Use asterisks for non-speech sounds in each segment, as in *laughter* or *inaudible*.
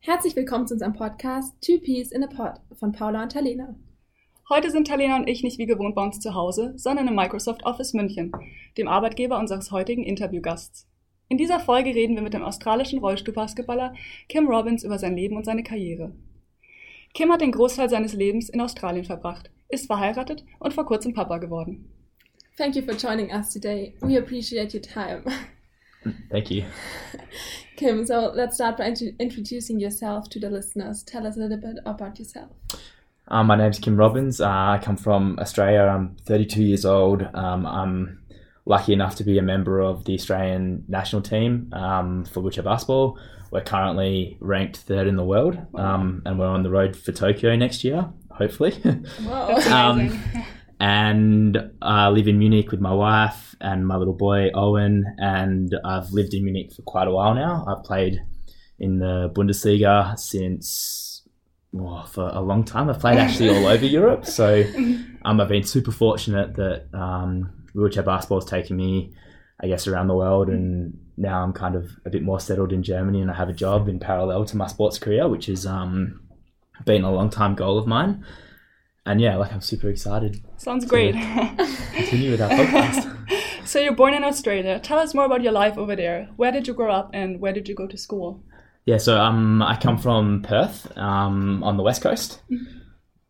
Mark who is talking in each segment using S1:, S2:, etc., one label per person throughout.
S1: Herzlich willkommen zu unserem Podcast Two Peas in a Pod von Paula und Talena.
S2: Heute sind Talena und ich nicht wie gewohnt bei uns zu Hause, sondern im Microsoft Office München, dem Arbeitgeber unseres heutigen Interviewgasts. In dieser Folge reden wir mit dem australischen Rollstuhlbasketballer Kim Robbins über sein Leben und seine Karriere. Kim hat den Großteil seines Lebens in Australien verbracht, ist verheiratet und vor kurzem Papa geworden.
S1: Thank you for joining us today. We appreciate your time.
S3: Thank you. *laughs*
S1: Kim, so let's start by int- introducing yourself to the listeners. Tell us a little bit about yourself.
S3: Um, my name's Kim Robins. Uh, I come from Australia. I'm 32 years old. Um, I'm lucky enough to be a member of the Australian national team um, for wheelchair basketball. We're currently ranked third in the world, um, and we're on the road for Tokyo next year, hopefully. *laughs*
S1: Whoa. *laughs*
S3: And I live in Munich with my wife and my little boy Owen, and I've lived in Munich for quite a while now. I've played in the Bundesliga since well, for a long time. I've played actually all over Europe, so *laughs* um, I've been super fortunate that um, wheelchair basketball has taken me, I guess, around the world, and now I'm kind of a bit more settled in Germany, and I have a job in parallel to my sports career, which has um, been a long time goal of mine. And yeah, like I'm super excited
S2: Sounds great. *laughs*
S3: continue with our *laughs* podcast.
S2: so you're born in Australia. Tell us more about your life over there. Where did you grow up and where did you go to school?
S3: yeah, so um, I come from Perth um, on the west coast,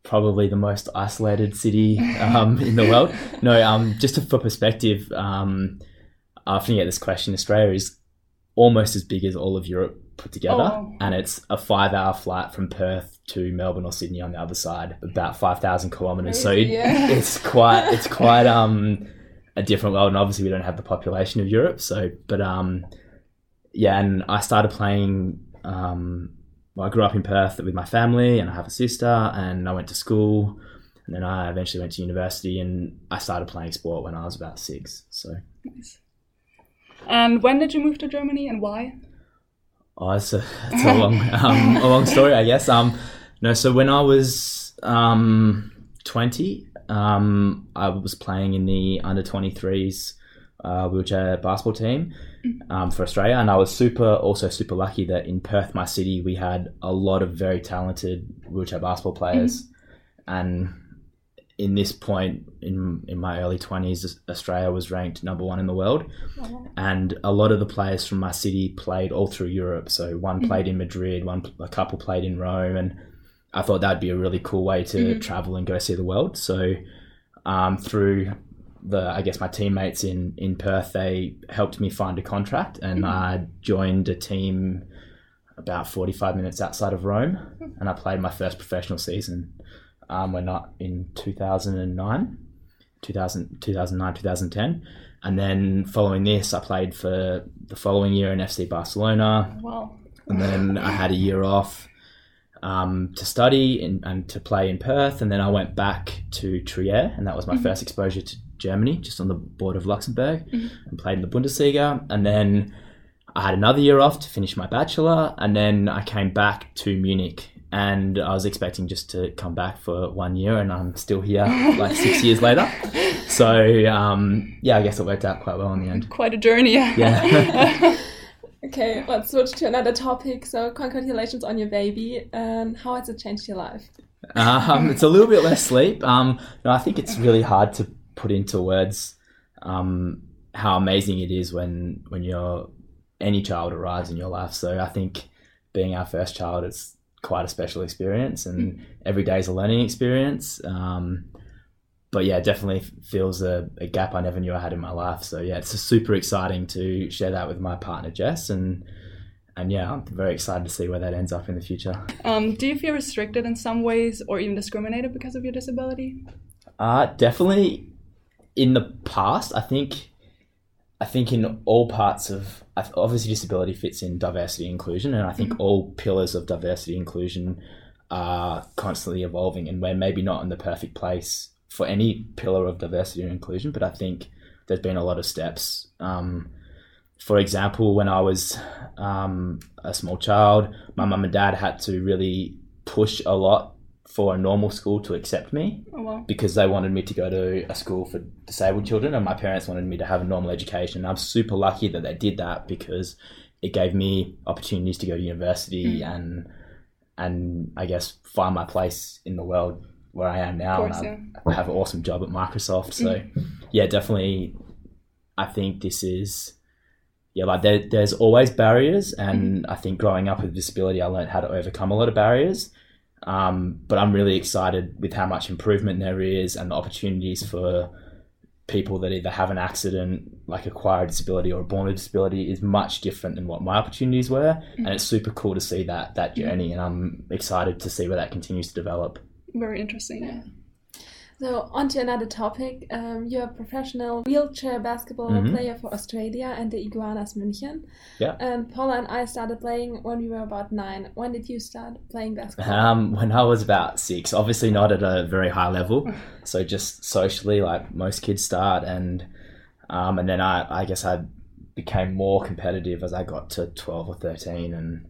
S3: probably the most isolated city um, in the world. No, um, just to, for perspective, um, I often get this question: Australia is almost as big as all of Europe put together,
S2: Oh.
S3: and it's a five-hour flight from Perth to Melbourne or Sydney on the other side, about five thousand kilometers. So
S1: Crazy, yeah. *laughs*
S3: it's quite it's quite um a different world, and obviously we don't have the population of Europe. So, but um, yeah, and I started playing. Um, well, I grew up in Perth with my family, and I have a sister, and I went to school, and then I eventually went to university, and I started playing sport when I was about six. So,
S2: Nice. And when did you move to Germany and why?
S3: Oh, it's a it's a long *laughs* um, a long story, I guess. Um, no, so when I was um twenty, um, I was playing in the under twenty threes uh, wheelchair basketball team um, for Australia, and I was super also super lucky that in Perth, my city, we had a lot of very talented wheelchair basketball players, and in this point in in my early twenties, Australia was ranked number one in the world, and a lot of the players from my city played all through Europe. So one played mm-hmm. in Madrid, one a couple played in Rome, and I thought that'd be a really cool way to mm-hmm. travel and go see the world. So um, through the I guess my teammates in in Perth, they helped me find a contract, and mm-hmm. I joined a team about 45 minutes outside of Rome, hmm. and I played my first professional season. Um, we're not in 2009, 2000, 2009, 2010. And then following this, I played for the following year in FC Barcelona.
S2: Wow.
S3: And then I had a year off um, to study and, and to play in Perth. And then I went back to Trier, and that was my first exposure to Germany, just on the border of Luxembourg, and played in the Bundesliga. And then I had another year off to finish my bachelor, and then I came back to Munich. And I was expecting just to come back for one year, and I'm still here like six *laughs* years later. So um, yeah, I guess it worked out quite well in the end.
S2: Quite a journey.
S3: Yeah. *laughs* *laughs*
S1: Okay, let's switch to another topic. So, congratulations on your baby. And how has it changed your life?
S3: um, it's a little bit less sleep. Um, no, I think it's really hard to put into words um, how amazing it is when when your any child arrives in your life. So I think being our first child is quite a special experience, and every day is a learning experience. Um, but yeah, it definitely feels a, a gap I never knew I had in my life. So yeah, it's super exciting to share that with my partner Jess, and and yeah, I'm very excited to see where that ends up in the future.
S2: Um, do you feel restricted in some ways or even discriminated because of your disability?
S3: Uh, definitely in the past, I think I think in all parts of obviously disability fits in diversity inclusion, and I think all pillars of diversity inclusion are constantly evolving, and we're maybe not in the perfect place for any pillar of diversity and inclusion, but I think there's been a lot of steps. Um, for example, when I was um, a small child, my mum and dad had to really push a lot for a normal school to accept me
S2: Oh well.
S3: because they wanted me to go to a school for disabled children and my parents wanted me to have a normal education. I'm super lucky that they did that because it gave me opportunities to go to university
S2: Mm.
S3: and and I guess find my place in the world where I am now.
S2: Course,
S3: and I have an awesome job at Microsoft. So yeah, definitely, I think this is yeah like there, there's always barriers, and I think growing up with disability, I learned how to overcome a lot of barriers. Um, but I'm really excited with how much improvement there is and the opportunities for people that either have an accident, like acquired disability or born with disability, is much different than what my opportunities were. And it's super cool to see that that journey, and I'm excited to see where that continues to develop.
S2: Very interesting. Yeah.
S1: So, on to another topic. Um, you're a professional wheelchair basketball
S3: Mhm.
S1: player for Australia and the Iguanas München.
S3: Yeah.
S1: And Paula and I started playing when we were about nine. When did you start playing basketball?
S3: Um, when I was about six, obviously not at a very high level, *laughs* so just socially, like most kids start, and um, and then I, I guess I became more competitive as I got to twelve or thirteen, and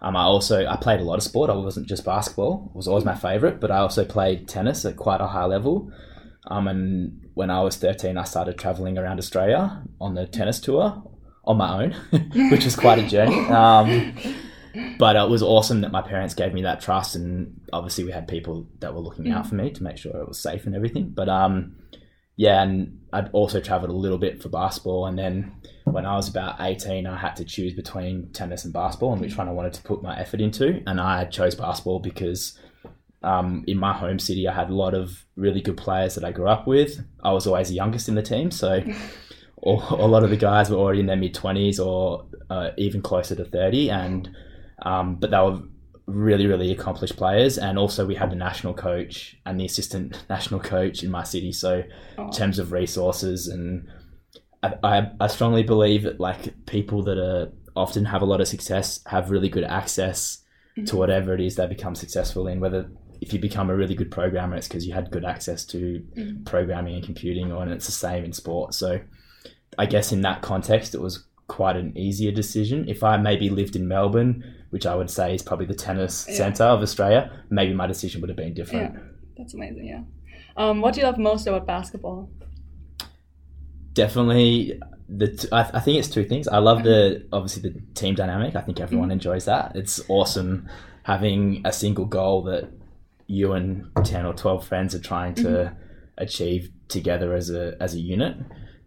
S3: um, I also I played a lot of sport. I wasn't just basketball; it was always my favorite, but I also played tennis at quite a high level. Um, and when I was thirteen, I started traveling around Australia on the tennis tour on my own, *laughs* which was quite a journey. Um, but it was awesome that my parents gave me that trust and obviously we had people that were looking out for me to make sure it was safe and everything but um yeah and i'd also traveled a little bit for basketball and then when i was about 18 i had to choose between tennis and basketball and which one i wanted to put my effort into and i chose basketball because um, in my home city i had a lot of really good players that i grew up with. I was always the youngest in the team so *laughs* a lot of the guys were already in their mid 20s or uh, even closer to 30 and um, but they were really really accomplished players. And also we had the national coach and the assistant *laughs* national coach in my city. So in terms of resources and I, I, I strongly believe that like people that are often have a lot of success have really good access to mm-hmm. whatever it is they become successful in whether if you become a really good programmer it's because you had good access to mm-hmm. programming and computing or and it's the same in sport. So I guess in that context, it was quite an easier decision. If I maybe lived in Melbourne, which I would say is probably the tennis
S2: Yeah.
S3: centre of Australia, maybe my decision would have been different.
S2: Yeah. That's amazing. Yeah. Um, what do you love most about basketball?
S3: Definitely, the t- I, I think it's two things. I love the obviously the team dynamic. I think everyone enjoys that. It's awesome having a single goal that you and ten or twelve friends are trying to achieve together as a as a unit.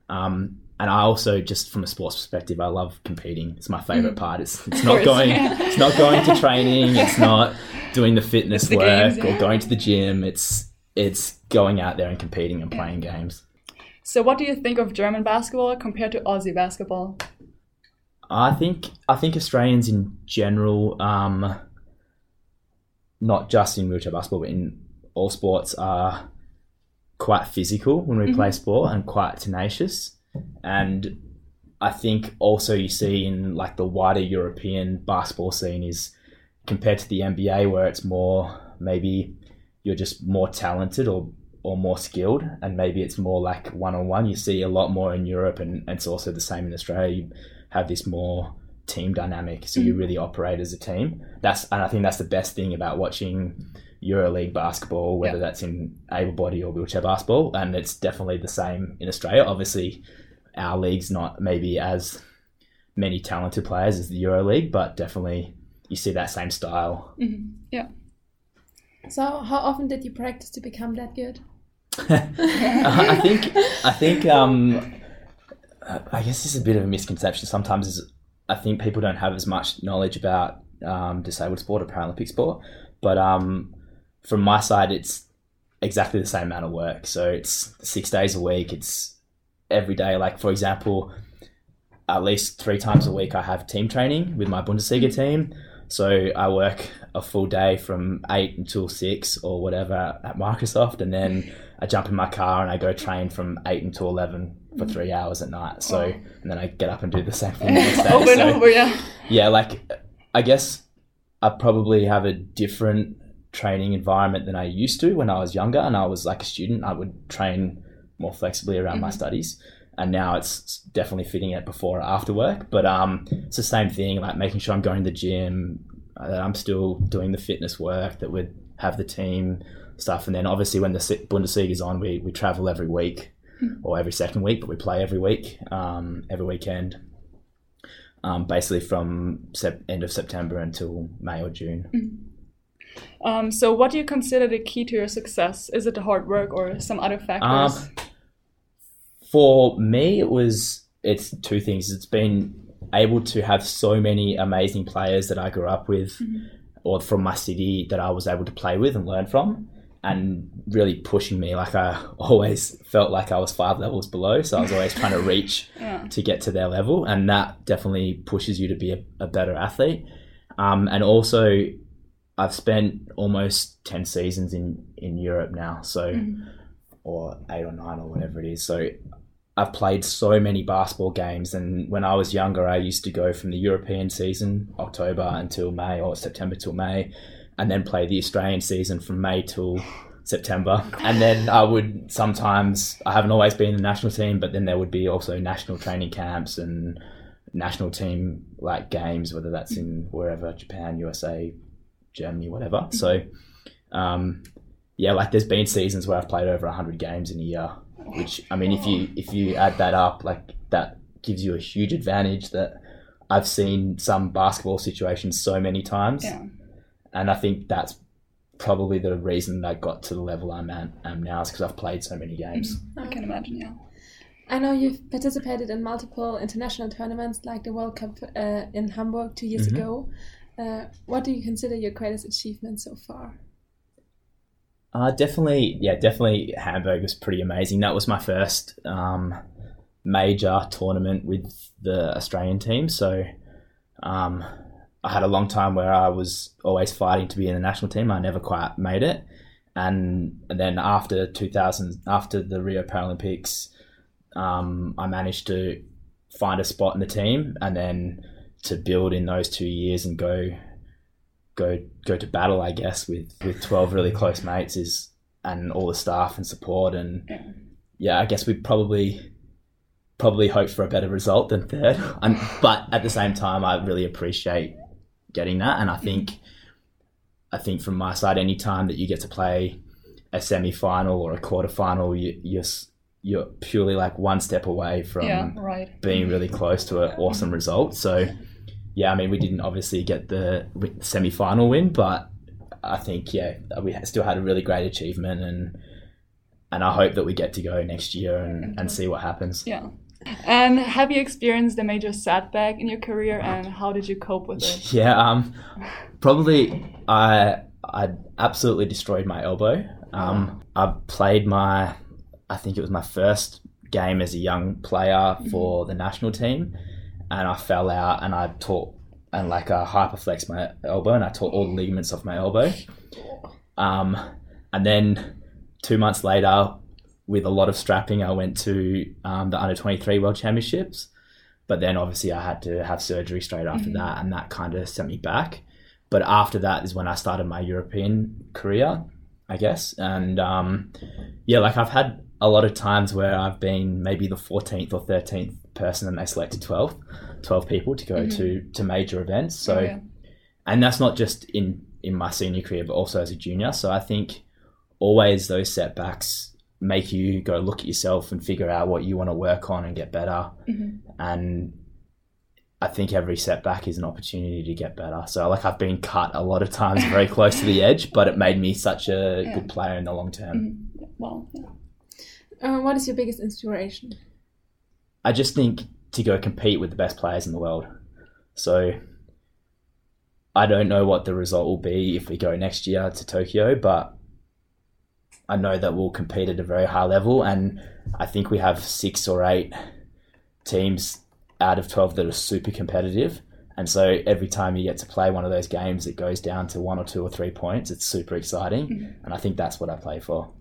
S3: Um, and I also just from a sports perspective, I love competing. It's my favorite part. It's it's not
S2: course,
S3: going
S2: yeah. *laughs*
S3: it's not going to training. It's not doing the fitness
S2: the
S3: work
S2: games,
S3: or going to the gym. It's it's going out there and competing and playing games.
S2: So, what do you think of German basketball compared to Aussie basketball?
S3: I think I think Australians in general, um, not just in wheelchair basketball, but in all sports, are quite physical when we play sport and quite tenacious. And I think also you see in like the wider European basketball scene is compared to the NBA where it's more maybe you're just more talented or or more skilled and maybe it's more like one on one. You see a lot more in Europe and, and it's also the same in Australia. You have this more team dynamic, so you mm. really operate as a team. That's and I think that's the best thing about watching EuroLeague basketball, whether
S2: Yeah.
S3: that's in able body or wheelchair basketball, and it's definitely the same in Australia. Obviously, our league's not maybe as many talented players as the EuroLeague, but definitely you see that same style.
S2: Yeah.
S1: So, how often did you practice to become that good? *laughs* *laughs*
S3: I think I think um, I guess this is a bit of a misconception. Sometimes is I think people don't have as much knowledge about um, disabled sport or Paralympic sport, but um, from my side, it's exactly the same amount of work. So it's six days a week. It's every day. Like for example, at least three times a week, I have team training with my Bundesliga mm-hmm. team. So I work a full day from eight until six or whatever at Microsoft, and then I jump in my car and I go train from eight until eleven for mm-hmm. three hours at night. So and then I get up and do the same *laughs* thing the next day.
S2: over and
S3: So-
S2: over, yeah.
S3: yeah, like I guess I probably have a different training environment than I used to when I was younger and I was like a student. I would train more flexibly around my studies. And now it's definitely fitting it before or after work. But um, it's the same thing, like making sure I'm going to the gym, uh, that I'm still doing the fitness work, that would have the team stuff. And then obviously when the Bundesliga is on, we, we travel every week or every second week, but we play every week, um, every weekend. um, basically from sep- end of September until May or June.
S2: Um, so, what do you consider the key to your success? Is it the hard work or some other factors?
S3: Um, for me, it was it's two things. It's been able to have so many amazing players that I grew up with, or from my city that I was able to play with and learn from, and really pushing me. Like I *laughs* always felt like I was five levels below, so I was always trying to reach *laughs*
S2: yeah.
S3: to get to their level, and that definitely pushes you to be a, a better athlete. Um, and also, I've spent almost ten seasons in in Europe now, so mm-hmm. or eight or nine or whatever it is. So I've played so many basketball games, and when I was younger, I used to go from the European season, October until May, or September till May, and then play the Australian season from May till September. And then I would sometimes, I haven't always been in the national team, but then there would be also national training camps and national team like games, whether that's in wherever, Japan, USA, Germany, whatever. So, um, yeah, like there's been seasons where I've played over 100 games in a year, which I mean, if you if you add that up, like that gives you a huge advantage that I've seen some basketball situations so many times,
S2: Yeah.
S3: and I think that's probably the reason I got to the level I'm at am now is because I've played so many games.
S2: I can imagine, yeah.
S1: I know you've participated in multiple international tournaments, like the World Cup uh, in Hamburg two years
S3: Mhm.
S1: ago. Uh, what do you consider your greatest achievement so far?
S3: Uh, definitely, yeah, definitely. Hamburg was pretty amazing. That was my first um, major tournament with the Australian team. So um, I had a long time where I was always fighting to be in the national team. I never quite made it, and, and then after 2000, after the Rio Paralympics, um, I managed to find a spot in the team, and then to build in those two years and go go go to battle, I guess, with with twelve really close mates is and all the staff and support and
S2: Yeah.
S3: I guess we probably probably hoped for a better result than third. *laughs* And, but at the same time, I really appreciate getting that, and I think I think from my side, any time that you get to play a semi final or a quarter final, you, you're you're purely like one step away from
S2: yeah, right.
S3: being really close to an awesome result. So, yeah, I mean, we didn't obviously get the semi final win, but I think yeah, we still had a really great achievement, and and I hope that we get to go next year and, and see what happens.
S2: Yeah. And have you experienced a major setback in your career and how did you cope with it? *laughs*
S3: Yeah, um, probably I I absolutely destroyed my elbow. Um, I played my, I think it was my first game as a young player for the national team, and I fell out and I tore and like I hyperflexed my elbow and I tore all the ligaments off my elbow. Um, and then two months later, with a lot of strapping, I went to um, the under twenty three World Championships but then obviously I had to have surgery straight after that, and that kind of sent me back. But after that is when I started my European career, I guess. And um, yeah, like I've had a lot of times where I've been maybe the 14th or 13th person and they selected 12, 12 people to go to to major events. So,
S2: Oh, yeah.
S3: and that's not just in in my senior career, but also as a junior. So I think always those setbacks make you go look at yourself and figure out what you want to work on and get better
S2: Mhm.
S3: and I think every setback is an opportunity to get better. So like I've been cut a lot of times very *laughs* close to the edge, but it made me such a
S2: Yeah.
S3: good player in the long term.
S2: Mhm. Well, yeah.
S1: Uh, what is your biggest inspiration?
S3: I just think to go compete with the best players in the world. So I don't know what the result will be if we go next year to Tokyo, but I know that we'll compete at a very high level and I think we have six or eight teams out of 12 that are super competitive. And so every time you get to play one of those games, it goes down to one or two or three points. It's super exciting. Mm-hmm. And I think that's what I play for.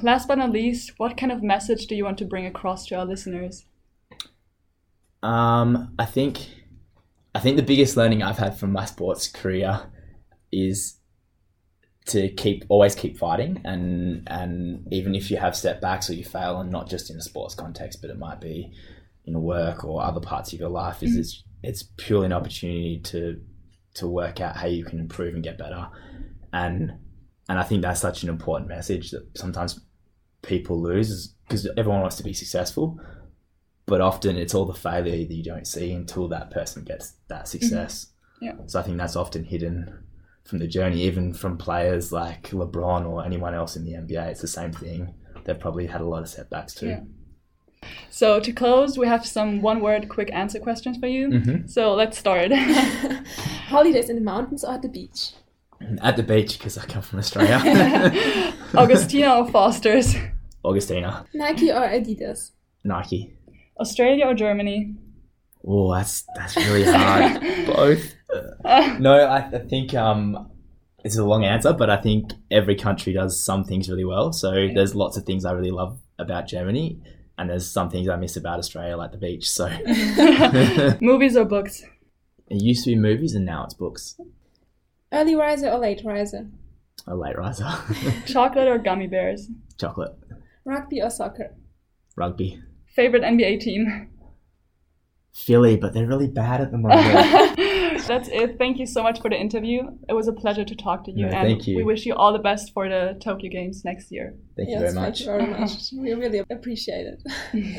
S2: Last but not least, what kind of message do you want to bring across to our listeners?
S3: Um, I think, I think the biggest learning I've had from my sports career is to keep always keep fighting. And and even if you have setbacks or you fail and not just in a sports context but it might be in work or other parts of your life is it's it's purely an opportunity to to work out how you can improve and get better. And and I think that's such an important message that sometimes people lose because everyone wants to be successful but often it's all the failure that you don't see until that person gets that success.
S2: Yeah.
S3: So I think that's often hidden from the journey, even from players like LeBron or anyone else in the NBA. It's the same thing. They've probably had a lot of setbacks too.
S2: Yeah. So to close, we have some one-word quick answer questions for you.
S3: Mhm.
S2: So let's start. *laughs*
S1: Holidays in the mountains or at the beach?
S3: At the beach because I come from Australia. *laughs*
S2: Augustiner or Foster's?
S3: Augustiner,
S1: Nike or Adidas?
S3: Nike.
S2: Australia or Germany?
S3: Oh, that's that's really hard. *laughs* Both. *laughs* No, I, I think um, it's a long answer, but I think every country does some things really well. So there's lots of things I really love about Germany, and there's some things I miss about Australia, like the beach. So *laughs*
S2: Movies or books?
S3: It used to be movies, and now it's books.
S1: Early riser or late riser?
S3: A late riser.
S2: Chocolate or gummy bears?
S3: Chocolate,
S1: Rugby or soccer?
S3: rugby,
S2: Favorite NBA team?
S3: Philly, but they're really bad at the moment. *laughs*
S2: That's it. Thank you so much for the interview. It was a pleasure to talk to you.
S3: No,
S2: and
S3: thank you.
S2: we wish you all the best for the Tokyo Games next year.
S3: Thank you very much.
S1: thank you very much. we really appreciate it. *laughs*